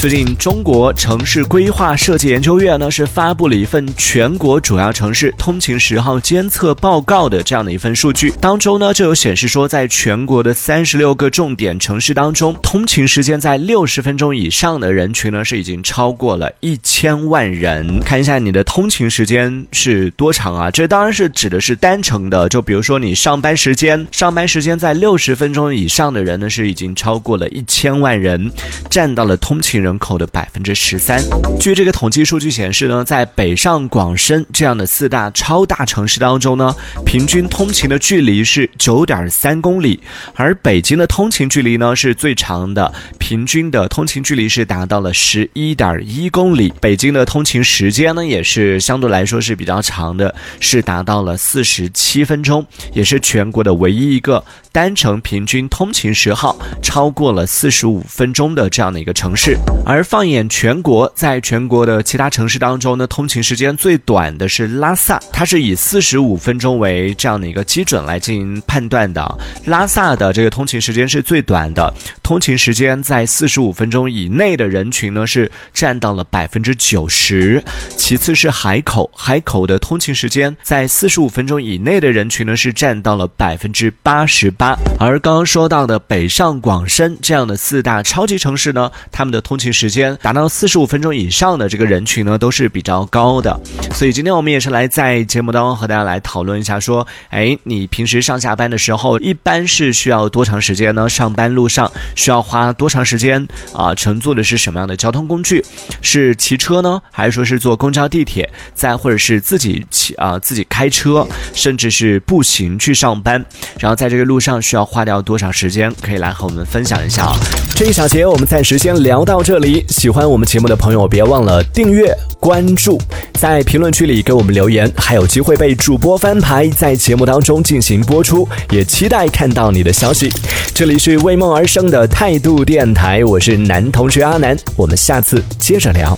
最近，中国城市规划设计研究院呢是发布了一份全国主要城市通勤时号监测报告的这样的一份数据，当中呢就有显示说，在全国的三十六个重点城市当中，通勤时间在六十分钟以上的人群呢是已经超过了一千万人。看一下你的通勤时间是多长啊？这当然是指的是单程的，就比如说你上班时间，上班时间在六十分钟以上的人呢是已经超过了一千万人，占到了通勤人。人口的百分之十三。据这个统计数据显示呢，在北上广深这样的四大超大城市当中呢，平均通勤的距离是九点三公里，而北京的通勤距离呢是最长的，平均的通勤距离是达到了十一点一公里。北京的通勤时间呢也是相对来说是比较长的，是达到了四十七分钟，也是全国的唯一一个单程平均通勤时号超过了四十五分钟的这样的一个城市。而放眼全国，在全国的其他城市当中呢，通勤时间最短的是拉萨，它是以四十五分钟为这样的一个基准来进行判断的。拉萨的这个通勤时间是最短的，通勤时间在四十五分钟以内的人群呢是占到了百分之九十。其次是海口，海口的通勤时间在四十五分钟以内的人群呢是占到了百分之八十八。而刚刚说到的北上广深这样的四大超级城市呢，他们的通勤时间达到四十五分钟以上的这个人群呢，都是比较高的。所以今天我们也是来在节目当中和大家来讨论一下，说，哎，你平时上下班的时候，一般是需要多长时间呢？上班路上需要花多长时间啊？乘坐的是什么样的交通工具？是骑车呢，还是说是坐公交、地铁？再或者是自己骑啊，自己开车，甚至是步行去上班？然后在这个路上需要花掉多少时间？可以来和我们分享一下啊。这一小节我们暂时先聊到这。喜欢我们节目的朋友，别忘了订阅关注，在评论区里给我们留言，还有机会被主播翻牌，在节目当中进行播出，也期待看到你的消息。这里是为梦而生的态度电台，我是男同学阿南，我们下次接着聊。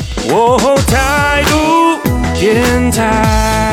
态度电台。